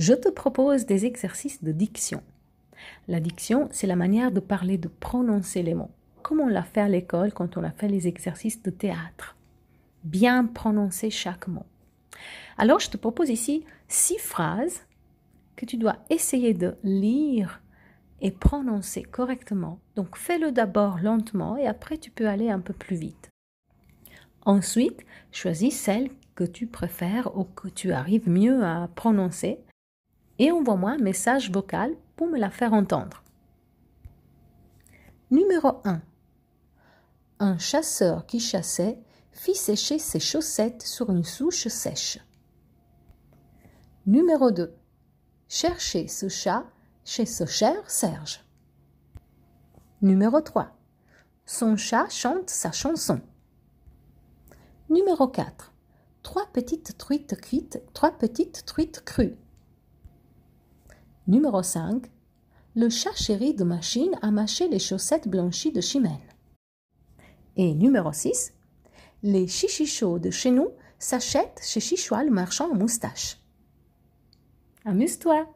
je te propose des exercices de diction. La diction, c'est la manière de parler, de prononcer les mots, comme on l'a fait à l'école quand on a fait les exercices de théâtre. Bien prononcer chaque mot. Alors, je te propose ici six phrases que tu dois essayer de lire et prononcer correctement. Donc, fais-le d'abord lentement et après, tu peux aller un peu plus vite. Ensuite, choisis celle que tu préfères ou que tu arrives mieux à prononcer et envoie-moi un message vocal pour me la faire entendre. Numéro 1. Un chasseur qui chassait fit sécher ses chaussettes sur une souche sèche. Numéro 2. Cherchez ce chat chez ce cher Serge. Numéro 3. Son chat chante sa chanson. Numéro 4. Trois petites truites cuites, trois petites truites crues. Numéro 5. Le chat chéri de machine a mâché les chaussettes blanchies de Chimène. Et numéro 6. Les chichichos de chez nous s'achètent chez Chichois le marchand en moustache. Amuse-toi!